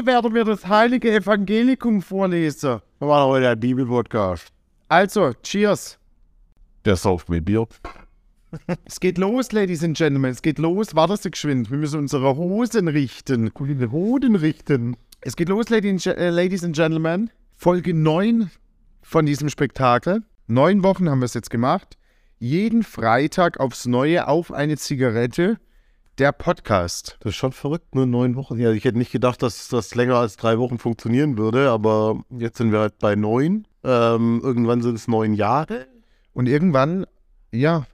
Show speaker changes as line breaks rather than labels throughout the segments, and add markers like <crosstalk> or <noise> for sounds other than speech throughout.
Heute werden wir das heilige Evangelikum vorlesen.
Wir machen heute einen Bibelpodcast.
Also, cheers.
Der sauft mit Bier.
Es geht los, Ladies and Gentlemen. Es geht los. Warte Sie geschwind. Wir müssen unsere Hosen richten.
Gute Hoden richten.
Es geht los, Ladies and, äh, Ladies and Gentlemen. Folge 9 von diesem Spektakel. Neun Wochen haben wir es jetzt gemacht. Jeden Freitag aufs Neue auf eine Zigarette. Der Podcast.
Das ist schon verrückt, ne? Neun Wochen. Ja, ich hätte nicht gedacht, dass das länger als drei Wochen funktionieren würde, aber jetzt sind wir halt bei neun. Ähm, irgendwann sind es neun Jahre.
Und irgendwann, ja,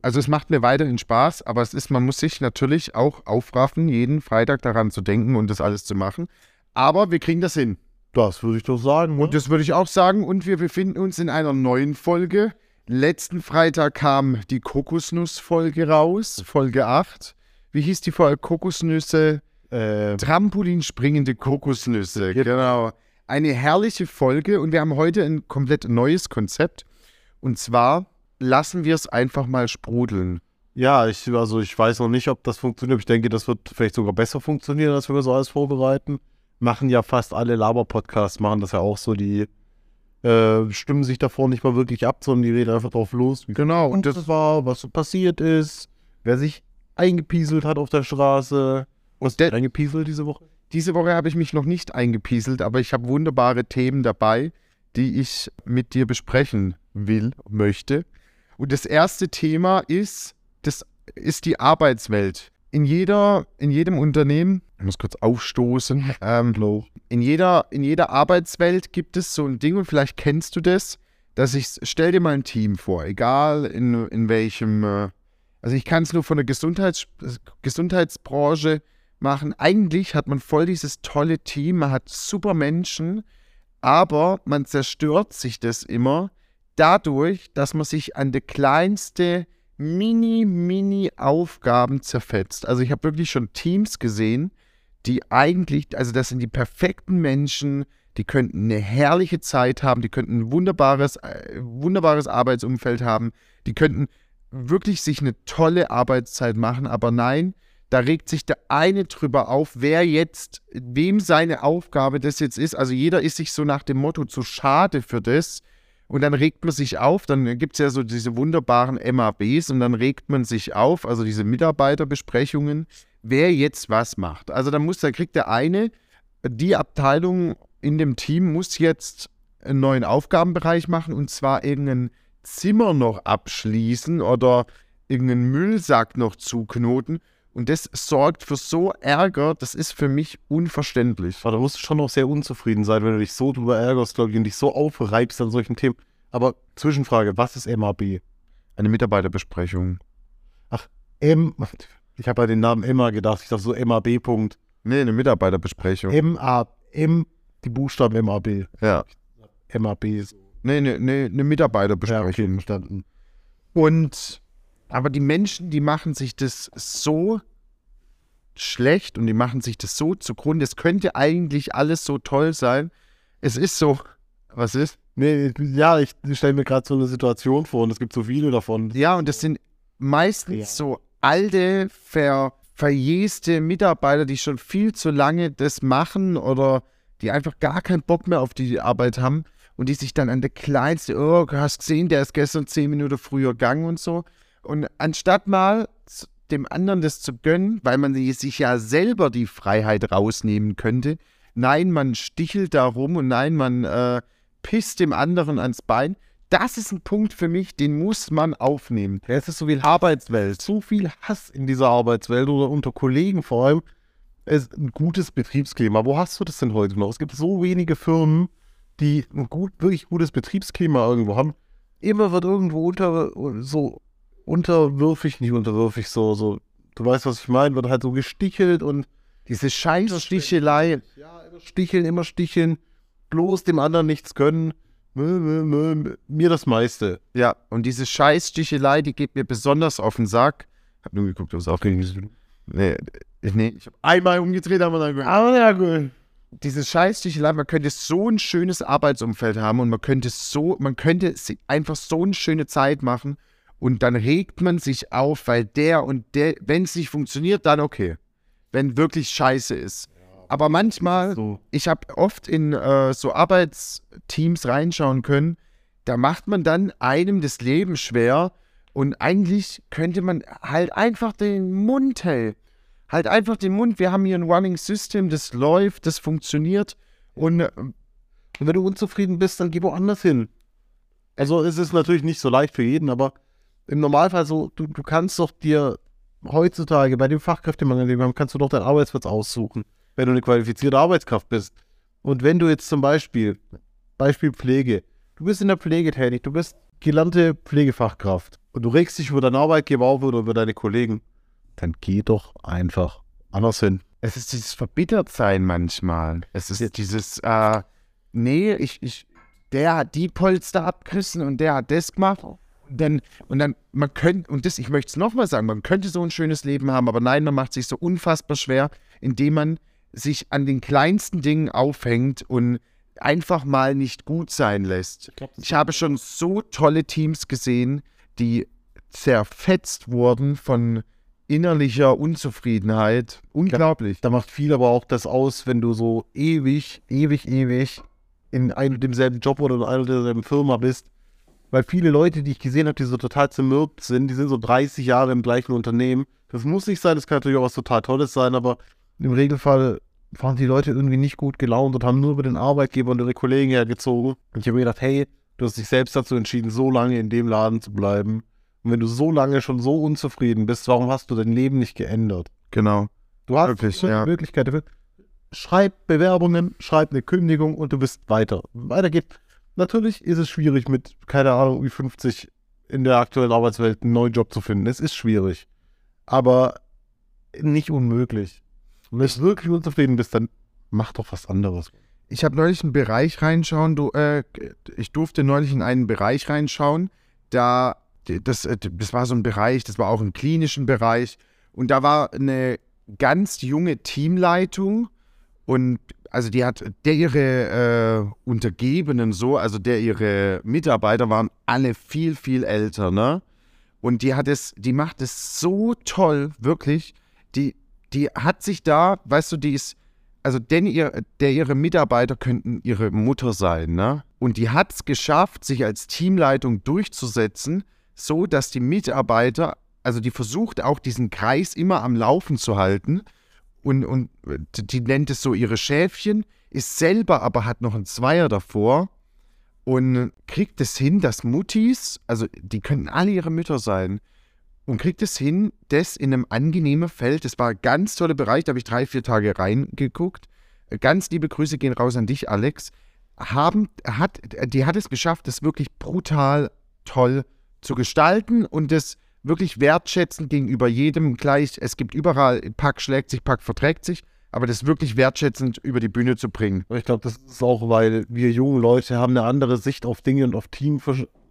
also es macht mir weiterhin Spaß, aber es ist, man muss sich natürlich auch aufraffen, jeden Freitag daran zu denken und das alles zu machen. Aber wir kriegen das hin.
Das würde ich doch sagen.
Und
ne?
das würde ich auch sagen. Und wir befinden uns in einer neuen Folge. Letzten Freitag kam die Kokosnuss-Folge raus, Folge 8. Wie hieß die Folge? Kokosnüsse,
äh,
Trampolinspringende Kokosnüsse. Genau. Eine herrliche Folge und wir haben heute ein komplett neues Konzept. Und zwar lassen wir es einfach mal sprudeln.
ja, ich, also ich weiß noch nicht, ob das funktioniert. Ich denke, das wird vielleicht sogar besser funktionieren, als wenn wir so alles vorbereiten. Machen ja fast alle Laber-Podcasts, machen das ja auch so. Die äh, stimmen sich davor nicht mal wirklich ab, sondern die reden einfach drauf los.
Genau.
und das war, was so passiert ist, wer sich eingepieselt hat auf der Straße. Was
Der-
der eingepieselt diese Woche?
Diese Woche habe ich mich noch nicht eingepieselt, aber ich habe wunderbare Themen dabei, die ich mit dir besprechen will, möchte. Und das erste Thema ist, das ist die Arbeitswelt. In, jeder, in jedem Unternehmen, ich muss kurz aufstoßen, <laughs> ähm, in, jeder, in jeder Arbeitswelt gibt es so ein Ding und vielleicht kennst du das, dass ich, stell dir mal ein Team vor, egal in, in welchem, äh, also ich kann es nur von der Gesundheits, Gesundheitsbranche machen. Eigentlich hat man voll dieses tolle Team, man hat super Menschen, aber man zerstört sich das immer dadurch, dass man sich an die kleinste mini, mini Aufgaben zerfetzt. Also ich habe wirklich schon Teams gesehen, die eigentlich, also das sind die perfekten Menschen, die könnten eine herrliche Zeit haben, die könnten ein wunderbares, äh, wunderbares Arbeitsumfeld haben, die könnten wirklich sich eine tolle Arbeitszeit machen, aber nein, da regt sich der eine drüber auf, wer jetzt, wem seine Aufgabe das jetzt ist. Also jeder ist sich so nach dem Motto zu schade für das. Und dann regt man sich auf, dann gibt es ja so diese wunderbaren MABs und dann regt man sich auf, also diese Mitarbeiterbesprechungen, wer jetzt was macht. Also da muss, da kriegt der eine, die Abteilung in dem Team muss jetzt einen neuen Aufgabenbereich machen und zwar irgendein Zimmer noch abschließen oder irgendeinen Müllsack noch zuknoten. Und das sorgt für so Ärger, das ist für mich unverständlich.
Aber da musst du schon noch sehr unzufrieden sein, wenn du dich so drüber ärgerst, glaube ich, und dich so aufreibst an solchen Themen. Aber Zwischenfrage, was ist MAB?
Eine Mitarbeiterbesprechung.
M. <laughs> Ich habe bei den Namen Emma gedacht, ich dachte so MAB. Punkt.
Nee, eine Mitarbeiterbesprechung.
M A M die Buchstaben MAB.
Ja.
MAB. So.
Nee, nee, nee, eine
Ja,
Mitarbeiterbesprechung.
okay, verstanden.
Und, aber die Menschen, die machen sich das so schlecht und die machen sich das so zugrunde. Es könnte eigentlich alles so toll sein. Es ist so, was ist?
Nee, ja, ich stelle mir gerade so eine Situation vor und es gibt so viele davon.
Ja, und das sind meistens
Ja.
so alte, ver, verjeste Mitarbeiter, die schon viel zu lange das machen oder die einfach gar keinen Bock mehr auf die Arbeit haben und die sich dann an der kleinste, oh, hast gesehen, der ist gestern zehn Minuten früher gegangen und so. Und anstatt mal dem anderen das zu gönnen, weil man sich ja selber die Freiheit rausnehmen könnte, nein, man stichelt da rum und nein, man äh, pisst dem anderen ans Bein. Das ist ein Punkt für mich, den muss man aufnehmen.
Es ist so viel Arbeitswelt, so viel Hass in dieser Arbeitswelt oder unter Kollegen vor allem. Es ist ein gutes Betriebsklima. Wo hast du das denn heute noch? Es gibt so wenige Firmen, die ein gut, wirklich gutes Betriebsklima irgendwo haben. Immer wird irgendwo unter, so unterwürfig, nicht unterwürfig, so, so, du weißt, was ich meine, wird halt so gestichelt und
Diese Scheißstichelei.
ja, immer sticheln, immer sticheln, bloß dem anderen nichts gönnen. Mö, mö, mö, mir das meiste.
Ja, und diese Scheißstichelei, die geht mir besonders auf den Sack. Hab nur geguckt, ob es aufging. Nee, nee, ich hab einmal umgedreht, haben wir dann.
Aber ja, gut.
Diese Scheißstichelei, man könnte so ein schönes Arbeitsumfeld haben und man könnte so, man könnte einfach so eine schöne Zeit machen und dann regt man sich auf, weil der und der, wenn es nicht funktioniert, dann okay. Wenn wirklich scheiße ist. Aber manchmal,
So.
ich habe oft in äh, so Arbeitsteams reinschauen können, da macht man dann einem das Leben schwer und eigentlich könnte man halt einfach den Mund hält. Halt einfach den Mund. Wir haben hier ein Running System, das läuft, das funktioniert und äh,
Und wenn du unzufrieden bist, dann geh woanders hin. Also es ist natürlich nicht so leicht für jeden, aber im Normalfall so, du, du kannst doch dir heutzutage bei dem Fachkräftemangel, den wir haben, kannst du doch deinen Arbeitsplatz aussuchen, wenn du eine qualifizierte Arbeitskraft bist. Und wenn du jetzt zum Beispiel, Beispiel Pflege, du bist in der Pflege tätig, du bist gelernte Pflegefachkraft und du regst dich über deinen Arbeitgeber auf oder über deine Kollegen, dann geh doch einfach anders hin.
es ist dieses Verbittertsein manchmal. Es ist dieses, äh, nee, ich, ich, der hat die Polster abgerissen und der hat das gemacht. Und dann, und dann, man könnte, und das, ich möchte es nochmal sagen, man könnte so ein schönes Leben haben, aber nein, man macht sich so unfassbar schwer, indem man sich an den kleinsten Dingen aufhängt und einfach mal nicht gut sein lässt. Ich habe schon so tolle Teams gesehen, die zerfetzt wurden von innerlicher Unzufriedenheit. Unglaublich.
Da macht viel aber auch das aus, wenn du so ewig, ewig, ewig in einem und demselben Job oder in einer und derselben Firma bist. Weil viele Leute, die ich gesehen habe, die so total zermürbt sind, die sind so 30 Jahre im gleichen Unternehmen. Das muss nicht sein, das kann natürlich auch was total Tolles sein, aber im Regelfall waren die Leute irgendwie nicht gut gelaunt und haben nur über den Arbeitgeber und ihre Kollegen hergezogen. Und ich habe mir gedacht, hey, du hast dich selbst dazu entschieden, so lange in dem Laden zu bleiben. Und wenn du so lange schon so unzufrieden bist, warum hast du dein Leben nicht geändert?
Genau.
Du hast
Wirklich,
eine
ja.
Möglichkeit dafür. Schreib Bewerbungen, schreib eine Kündigung und du bist weiter. Weiter geht. Natürlich ist es schwierig mit, keine Ahnung, wie 50 in der aktuellen Arbeitswelt einen neuen Job zu finden. Es ist schwierig. Aber nicht unmöglich. Und wenn du wirklich unzufrieden bist, dann mach doch was anderes.
Ich habe neulich einen Bereich reinschauen. Du, äh, ich durfte neulich in einen Bereich reinschauen. Da, das, äh, das war so ein Bereich, das war auch im klinischen Bereich. Und da war eine ganz junge Teamleitung. Und also die hat, der ihre äh, Untergebenen so, also der ihre Mitarbeiter waren alle viel, viel älter, ne? Und die hat es, die macht es so toll, wirklich. Die, die hat sich da, weißt du, die ist, also denn ihr, der ihre Mitarbeiter könnten ihre Mutter sein, ne? Und die hat es geschafft, sich als Teamleitung durchzusetzen, so dass die Mitarbeiter, also die versucht auch diesen Kreis immer am Laufen zu halten und, und die nennt es so ihre Schäfchen, ist selber aber hat noch einen Zweier davor und kriegt es hin, dass Muttis, also die könnten alle ihre Mütter sein, und kriegt es hin, das in einem angenehmen Feld, das war ein ganz toller Bereich, da habe ich drei, vier Tage reingeguckt. Ganz liebe Grüße gehen raus an dich, Alex. Haben, hat, die hat es geschafft, das wirklich brutal toll zu gestalten und das wirklich wertschätzend gegenüber jedem gleich. Es gibt überall, Pack schlägt sich, Pack verträgt sich, aber das wirklich wertschätzend über die Bühne zu bringen.
Ich glaube, das ist auch, weil wir jungen Leute haben eine andere Sicht auf Dinge und auf Team,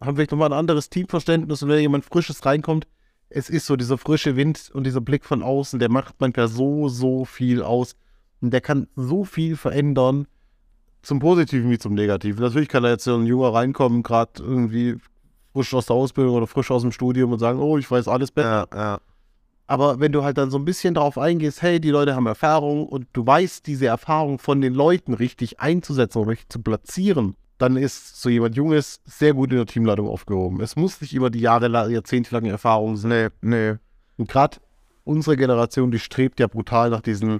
haben vielleicht nochmal ein anderes Teamverständnis und wenn jemand Frisches reinkommt, es ist so dieser frische Wind und dieser Blick von außen, der macht manchmal so, so viel aus. Und der kann so viel verändern, zum Positiven wie zum Negativen. Natürlich kann da jetzt so ein Junger reinkommen, gerade irgendwie frisch aus der Ausbildung oder frisch aus dem Studium und sagen, oh, ich weiß alles besser.
ja.
Aber wenn du halt dann so ein bisschen darauf eingehst, hey, die Leute haben Erfahrung und du weißt, diese Erfahrung von den Leuten richtig einzusetzen und richtig zu platzieren, dann ist so jemand Junges sehr gut in der Teamleitung aufgehoben. Es muss nicht immer die Jahre, jahrzehntelange Erfahrung sein.
Nee, nee.
Und gerade unsere Generation, die strebt ja brutal nach diesen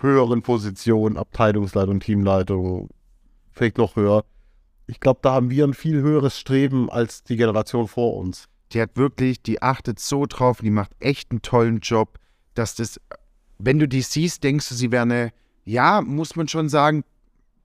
höheren Positionen, Abteilungsleitung, Teamleitung, vielleicht noch höher. Ich glaube, da haben wir ein viel höheres Streben als die Generation vor uns.
Die hat wirklich, die achtet so drauf, die macht echt einen tollen Job, dass das, wenn du die siehst, denkst du, sie wäre eine, ja, muss man schon sagen,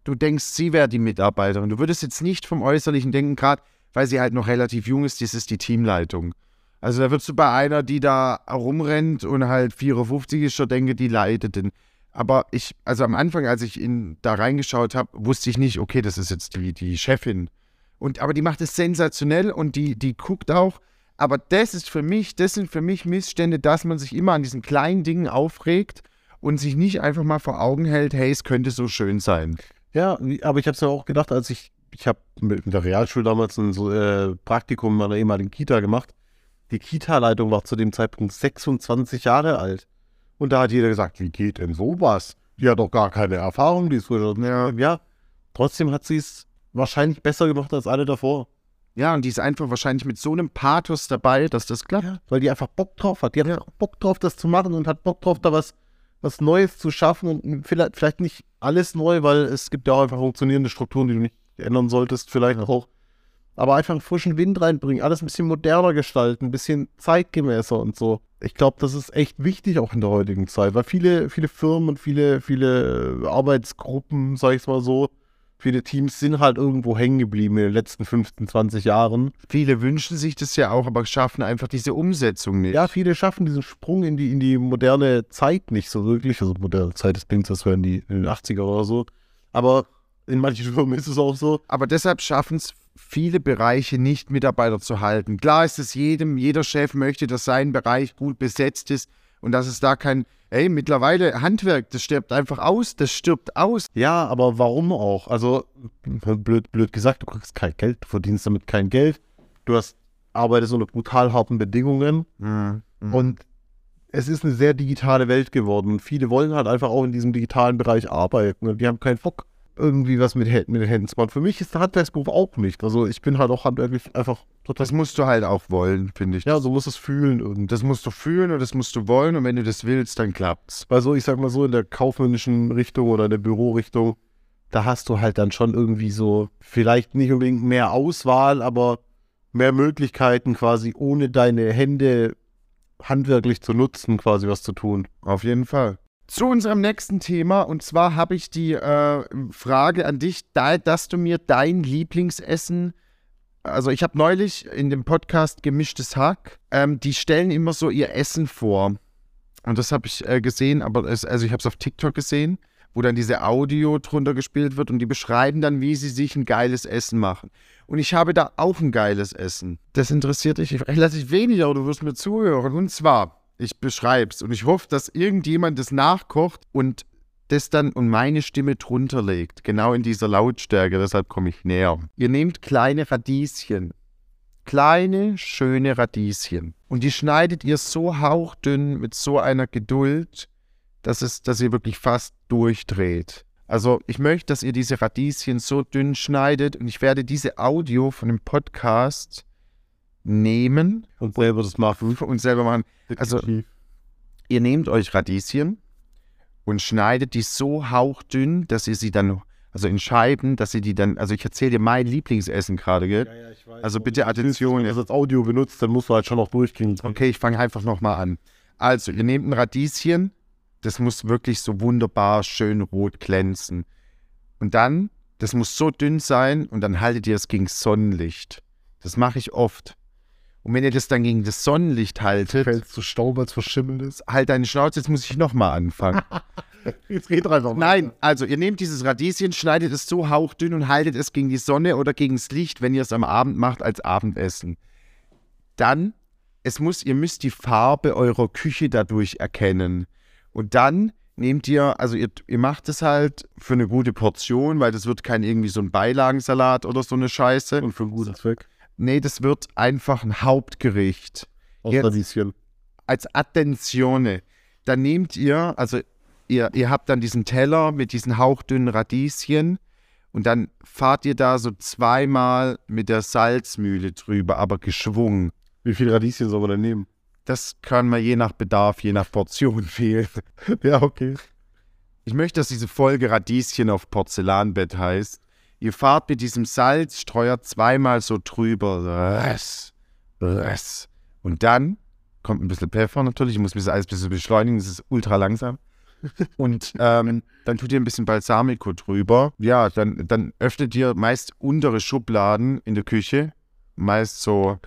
du denkst, sie wäre die Mitarbeiterin. Du würdest jetzt nicht vom Äußerlichen denken, gerade weil sie halt noch relativ jung ist, das ist die Teamleitung. Also da würdest du bei einer, die da rumrennt und halt 54 ist, schon denken, die leitet den. Aber ich, also am Anfang, als ich in, da reingeschaut habe, wusste ich nicht, okay, das ist jetzt die, die Chefin. Und, aber die macht es sensationell und die, die guckt auch. Aber das ist für mich, das sind für mich Missstände, dass man sich immer an diesen kleinen Dingen aufregt und sich nicht einfach mal vor Augen hält, hey, es könnte so schön sein.
Ja, aber ich habe es ja auch gedacht, als ich, ich habe mit der Realschule damals ein äh, Praktikum in meiner ehemaligen Kita gemacht. Die Kita-Leitung war zu dem Zeitpunkt 26 Jahre alt. Und da hat jeder gesagt, wie geht denn sowas? die hat auch gar keine Erfahrung, die ist frisch. Ja. ja, trotzdem hat sie es wahrscheinlich besser gemacht als alle davor.
Ja, und die ist einfach wahrscheinlich mit so einem Pathos dabei, dass das klappt. Ja,
weil die einfach Bock drauf hat. Die hat ja. Bock drauf, das zu machen und hat Bock drauf, da was, was Neues zu schaffen und vielleicht, vielleicht nicht alles neu, weil es gibt ja auch einfach funktionierende Strukturen, die du nicht ändern solltest, vielleicht auch. Aber einfach einen frischen Wind reinbringen, alles ein bisschen moderner gestalten, ein bisschen zeitgemäßer und so. Ich glaube, das ist echt wichtig auch in der heutigen Zeit, weil viele, viele Firmen und viele, viele Arbeitsgruppen, sag ich mal so, viele Teams sind halt irgendwo hängen geblieben in den letzten 15, 20 Jahren.
Viele wünschen sich das ja auch, aber schaffen einfach diese Umsetzung nicht.
Ja, viele schaffen diesen Sprung in die, in die moderne Zeit nicht so wirklich. Also moderne Zeit, das klingt, das wären in, die, in den 80er oder so. Aber in manchen Firmen ist es auch so.
Aber deshalb schaffen es viele Bereiche nicht, Mitarbeiter zu halten. Klar ist es jedem, jeder Chef möchte, dass sein Bereich gut besetzt ist und dass es da kein Ey, mittlerweile Handwerk, das stirbt einfach aus, das stirbt aus.
Ja, aber warum auch? Also, blöd, blöd gesagt, du kriegst kein Geld, du verdienst damit kein Geld. Du hast, arbeitest unter brutal harten Bedingungen. Mhm. Mhm. Und es ist eine sehr digitale Welt geworden. Und viele wollen halt einfach auch in diesem digitalen Bereich arbeiten. Und die haben keinen Bock irgendwie was mit, mit den Händen zu machen. Für mich ist der Handwerksberuf auch nicht. Also ich bin halt auch handwerklich einfach
total. Das musst du halt auch wollen, finde ich.
Ja, so musst du es fühlen. Und
das musst du fühlen und das musst du wollen. Und wenn du das willst, dann klappt's.
Weil so, ich sag mal so, in der kaufmännischen Richtung oder in der Bürorichtung, da hast du halt dann schon irgendwie so, vielleicht nicht unbedingt mehr Auswahl, aber mehr Möglichkeiten quasi ohne deine Hände handwerklich zu nutzen, quasi was zu tun.
Auf jeden Fall zu unserem nächsten Thema. Und zwar habe ich die äh, Frage an dich, da, dass du mir dein Lieblingsessen. Also ich habe neulich in dem Podcast Gemischtes Hack, ähm, die stellen immer so ihr Essen vor. Und das habe ich äh, gesehen, aber es, also ich habe es auf TikTok gesehen, wo dann diese Audio drunter gespielt wird und die beschreiben dann, wie sie sich ein geiles Essen machen. Und ich habe da auch ein geiles Essen. Das interessiert dich ich weniger, aber du wirst mir zuhören. Und zwar ich beschreibe es. Und ich hoffe, dass irgendjemand das nachkocht und das dann und meine Stimme drunter legt. Genau in dieser Lautstärke, deshalb komme ich näher. Ihr nehmt kleine Radieschen. Kleine, schöne Radieschen. Und die schneidet ihr so hauchdünn mit so einer Geduld, dass, es, dass ihr wirklich fast durchdreht. Also ich möchte, dass ihr diese Radieschen so dünn schneidet und ich werde diese Audio von dem Podcast nehmen
und selber das machen
und selber machen. Also ihr nehmt euch Radieschen und schneidet die so hauchdünn, dass ihr sie dann also in Scheiben, dass ihr die dann, also ich erzähle dir mein Lieblingsessen gerade, gell? Ja, ja, ich weiß. Also bitte Attention. Wenn
du das als Audio benutzt, dann musst du halt schon noch durchgehen.
Okay, ich fange einfach nochmal an. Also, ihr nehmt ein Radieschen, das muss wirklich so wunderbar schön rot glänzen. Und dann, das muss so dünn sein und dann haltet ihr es gegen Sonnenlicht. Das mache ich oft. Und wenn ihr das dann gegen das Sonnenlicht haltet.
Fällst du Staub, als verschimmelt ist.
Halt deine Schnauze, jetzt muss ich nochmal anfangen. <laughs>
jetzt red einfach mal.
Nein, also ihr nehmt dieses Radieschen, schneidet es so hauchdünn und haltet es gegen die Sonne oder gegen das Licht, wenn ihr es am Abend macht, als Abendessen. Dann, es muss, ihr müsst die Farbe eurer Küche dadurch erkennen. Und dann nehmt ihr, also ihr, ihr macht es halt für eine gute Portion, weil das wird kein irgendwie so ein Beilagensalat oder so eine Scheiße.
Und für einen guten Zweck.
Nee, das wird einfach ein Hauptgericht.
Aus Jetzt, Radieschen.
Als Attenzione. Dann nehmt ihr, also ihr, ihr habt dann diesen Teller mit diesen hauchdünnen Radieschen und dann fahrt ihr da so zweimal mit der Salzmühle drüber, aber geschwungen.
Wie viele Radieschen soll man denn nehmen?
Das kann man je nach Bedarf, je nach Portion <laughs> fehlen.
ja, okay.
Ich möchte, dass diese Folge Radieschen auf Porzellanbett heißt. Ihr fahrt mit diesem Salzstreuer zweimal so drüber. Und dann kommt ein bisschen Pfeffer natürlich. Ich muss das alles ein bisschen beschleunigen. Das ist ultra langsam. Und ähm, dann tut ihr ein bisschen Balsamico drüber. Ja, dann, dann öffnet ihr meist untere Schubladen in der Küche. Meist so.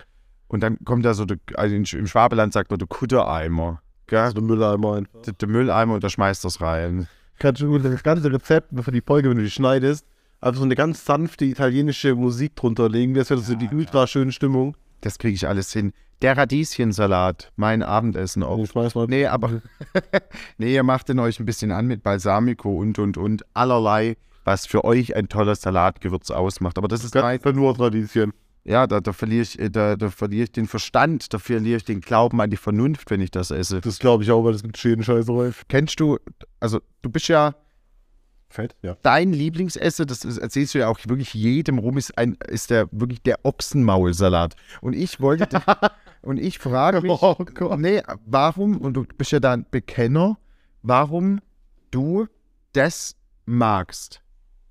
Und dann kommt da so, der, also im Schwabeland sagt man der Kuttereimer.
Gell? Also der Mülleimer
einfach. Der, der Mülleimer und da schmeißt das rein.
Kannst du das ganze Rezept für die Folge, wenn du die schneidest, also so eine ganz sanfte italienische Musik drunter legen. Das wäre so die ultra schöne Stimmung.
Das kriege ich alles hin. Der Radieschensalat, mein Abendessen auch.
Ich weiß mal.
Nee, aber <laughs> nee, ihr macht den euch ein bisschen an mit Balsamico und und und allerlei, was für euch ein tolles Salatgewürz ausmacht. Aber das ist
ganz nur Tradition.
Ja, da, da verliere ich, äh, da, da verliere ich den Verstand, da verliere ich den Glauben an die Vernunft, wenn ich das esse.
Das glaube ich auch, weil das gibt schönen Scheiß Rolf.
Kennst du, also du bist ja
Fett, ja.
Dein Lieblingsessen, das ist, erzählst du ja auch wirklich jedem rum, ist, ein, ist der wirklich der Ochsenmaulsalat. Und ich wollte, <laughs> und ich frage mich,
Oh
nee, warum, und du bist ja da ein Bekenner, warum du das magst.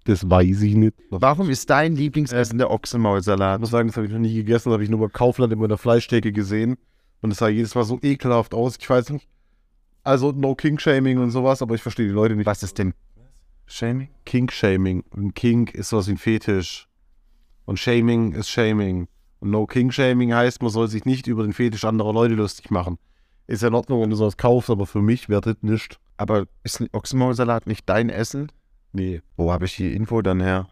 Das weiß ich nicht. Ich
Warum ist dein Lieblingsessen der Ochsenmaulsalat?
muss sagen, das habe ich noch nie gegessen, das habe ich nur bei Kaufland immer in der Fleischtheke gesehen. Und es sah jedes Mal so ekelhaft aus. Ich weiß nicht. Also no King-Shaming und sowas, aber ich verstehe die Leute nicht.
Was ist denn Shaming?
King-Shaming? Ein King ist sowas wie ein Fetisch. Und Shaming ist Shaming. Und no King-Shaming heißt, man soll sich nicht über den Fetisch anderer Leute lustig machen. Ist ja in Ordnung, wenn du sowas kaufst, aber für mich das nicht.
Aber ist ein Ochsenmaulsalat nicht dein Essen?
Nee.
Wo habe ich die Info dann her?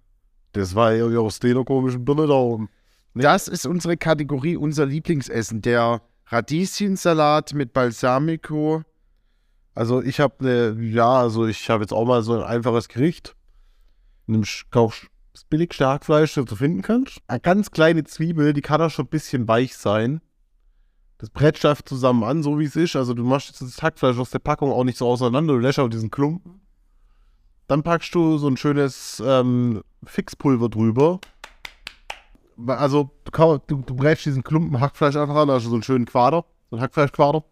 Das war irgendwie aus der komischen Birne da oben.
Das ist unsere Kategorie, unser Lieblingsessen. Der Radieschensalat mit Balsamico.
Also ich habe ne, ja, also ich habe jetzt auch mal so ein einfaches Gericht. Nimm kauf das billigste Hackfleisch, das du finden kannst. Eine ganz kleine Zwiebel, die kann auch schon ein bisschen weich sein. Das bretscht einfach zusammen an, so wie es ist. Also du machst jetzt das Hackfleisch aus der Packung auch nicht so auseinander, du lässt auch diesen Klumpen. Dann packst du so ein schönes ähm, Fixpulver drüber. Also du, du, brätst diesen Klumpen Hackfleisch einfach an, also so einen schönen Quader, so ein Hackfleischquader.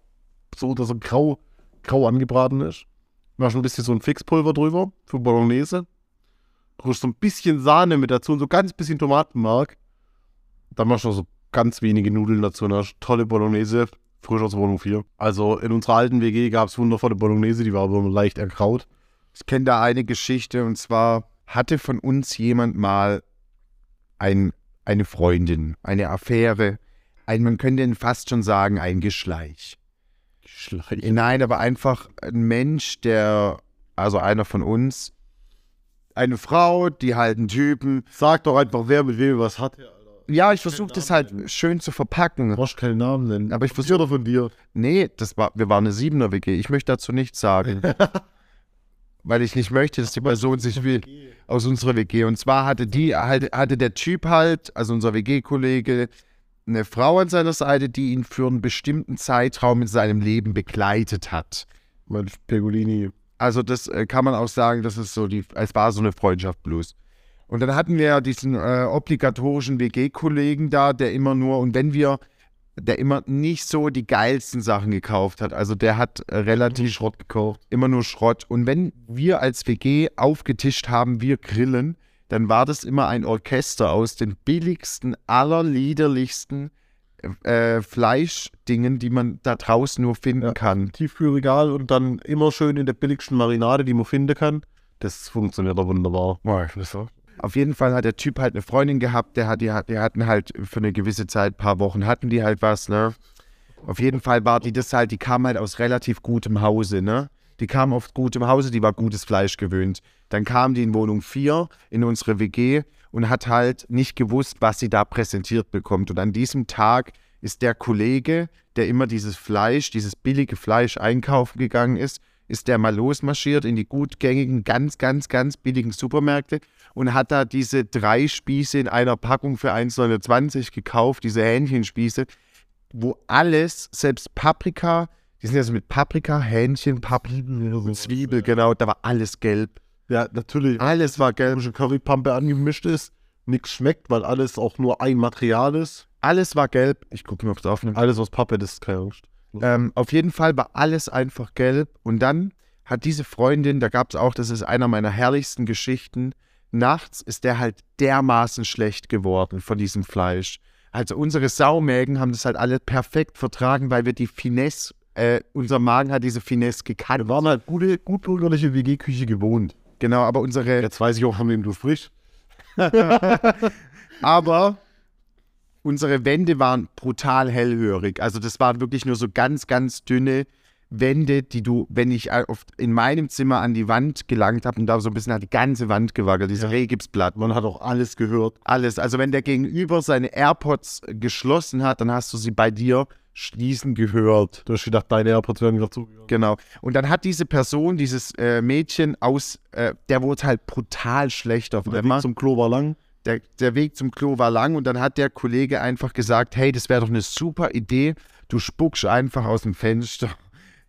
So, dass er grau, grau angebraten ist. Machst ein bisschen so ein Fixpulver drüber für Bolognese. Rührst so ein bisschen Sahne mit dazu und so ganz bisschen Tomatenmark. Dann machst du noch so ganz wenige Nudeln dazu und hast tolle Bolognese, frisch aus Wohnung 4. Also in unserer alten WG gab es wundervolle Bolognese, die war aber leicht erkraut.
Ich kenne da eine Geschichte und zwar hatte von uns jemand mal ein, eine Freundin, eine Affäre, ein, man könnte fast schon sagen, ein Geschleich.
Schleich.
Nein, aber einfach ein Mensch, der, also einer von uns, eine Frau, die halt einen Typen.
Sag doch einfach, wer mit wem was hat.
Ja, ich versuche das halt schön zu verpacken.
Du brauchst keinen Namen nennen.
Aber ich
versuche doch von dir.
nee, das war, wir waren eine Siebener WG. Ich möchte dazu nichts sagen. <laughs> weil ich nicht möchte, dass die Person sich will aus unserer WG. Und zwar hatte die, halt, hatte der Typ halt, also unser WG-Kollege, eine Frau an seiner Seite, die ihn für einen bestimmten Zeitraum in seinem Leben begleitet hat.
Mein Pegolini.
Also das äh, kann man auch sagen, das ist so die, es war so eine Freundschaft bloß. Und dann hatten wir ja diesen äh, obligatorischen WG-Kollegen da, der immer nur, und wenn wir, der immer nicht so die geilsten Sachen gekauft hat. Also der hat äh, relativ
Schrott gekauft.
immer nur Schrott. Und wenn wir als WG aufgetischt haben, wir grillen, dann war das immer ein Orchester aus den billigsten, allerliederlichsten äh, Fleischdingen, die man da draußen nur finden
Ja.
kann.
Tiefkühlregal und dann immer schön in der billigsten Marinade, die man finden kann. Das funktioniert doch wunderbar.
Auf jeden Fall hat der Typ halt eine Freundin gehabt, der hat, die, die hatten halt für eine gewisse Zeit, paar Wochen hatten die halt was, ne? Auf jeden Fall war die das halt, die kam halt aus relativ gutem Hause, ne? Die kam aus gutem Hause, die war gutes Fleisch gewöhnt. Dann kam die in Wohnung 4 in unsere WG und hat halt nicht gewusst, was sie da präsentiert bekommt. Und an diesem Tag ist der Kollege, der immer dieses Fleisch, dieses billige Fleisch einkaufen gegangen ist, ist der mal losmarschiert in die gutgängigen, ganz, ganz, ganz billigen Supermärkte und hat da diese drei Spieße in einer Packung für 1,29 gekauft, diese Hähnchenspieße, wo alles, selbst Paprika, die sind ja so mit Paprika, Hähnchen, Paprika, Zwiebel, genau, da war alles gelb.
Ja, natürlich.
Alles war gelb.
Komische Currypampe angemischt ist. Nichts schmeckt, weil alles auch nur ein Material ist.
Alles war gelb. Ich gucke mir, ob es aufnimmt.
Alles aus Pappe, das ist keine Angst.
Ähm, auf jeden Fall war alles einfach gelb. Und dann hat diese Freundin, da gab es auch, das ist einer meiner herrlichsten Geschichten, nachts ist der halt dermaßen schlecht geworden von diesem Fleisch. Also unsere Saumägen haben das halt alle perfekt vertragen, weil wir die Finesse, äh, unser Magen hat diese Finesse gekannt.
Wir waren halt gute, gutbürgerliche WG-Küche gewohnt.
Genau, aber unsere,
Jetzt weiß ich auch, von wem du sprichst. <laughs>
aber unsere Wände waren brutal hellhörig. Also das waren wirklich nur so ganz, ganz dünne Wände, die du, wenn ich auf, in meinem Zimmer an die Wand gelangt habe und da so ein bisschen hat die ganze Wand gewackelt, diese
Ja.
Rehgipsplatten,
Man hat auch alles gehört.
alles. Also wenn der Gegenüber seine AirPods geschlossen hat, dann hast du sie bei dir schließen gehört.
Du hast gedacht, deine AirPods werden wieder zugehört.
Genau. Und dann hat diese Person, dieses äh, Mädchen aus, äh, der wurde halt brutal schlecht auf
Der. Weg zum Klo war lang.
der, der Weg zum Klo war lang und dann hat der Kollege einfach gesagt, hey, das wäre doch eine super Idee, du spuckst einfach aus dem Fenster <laughs>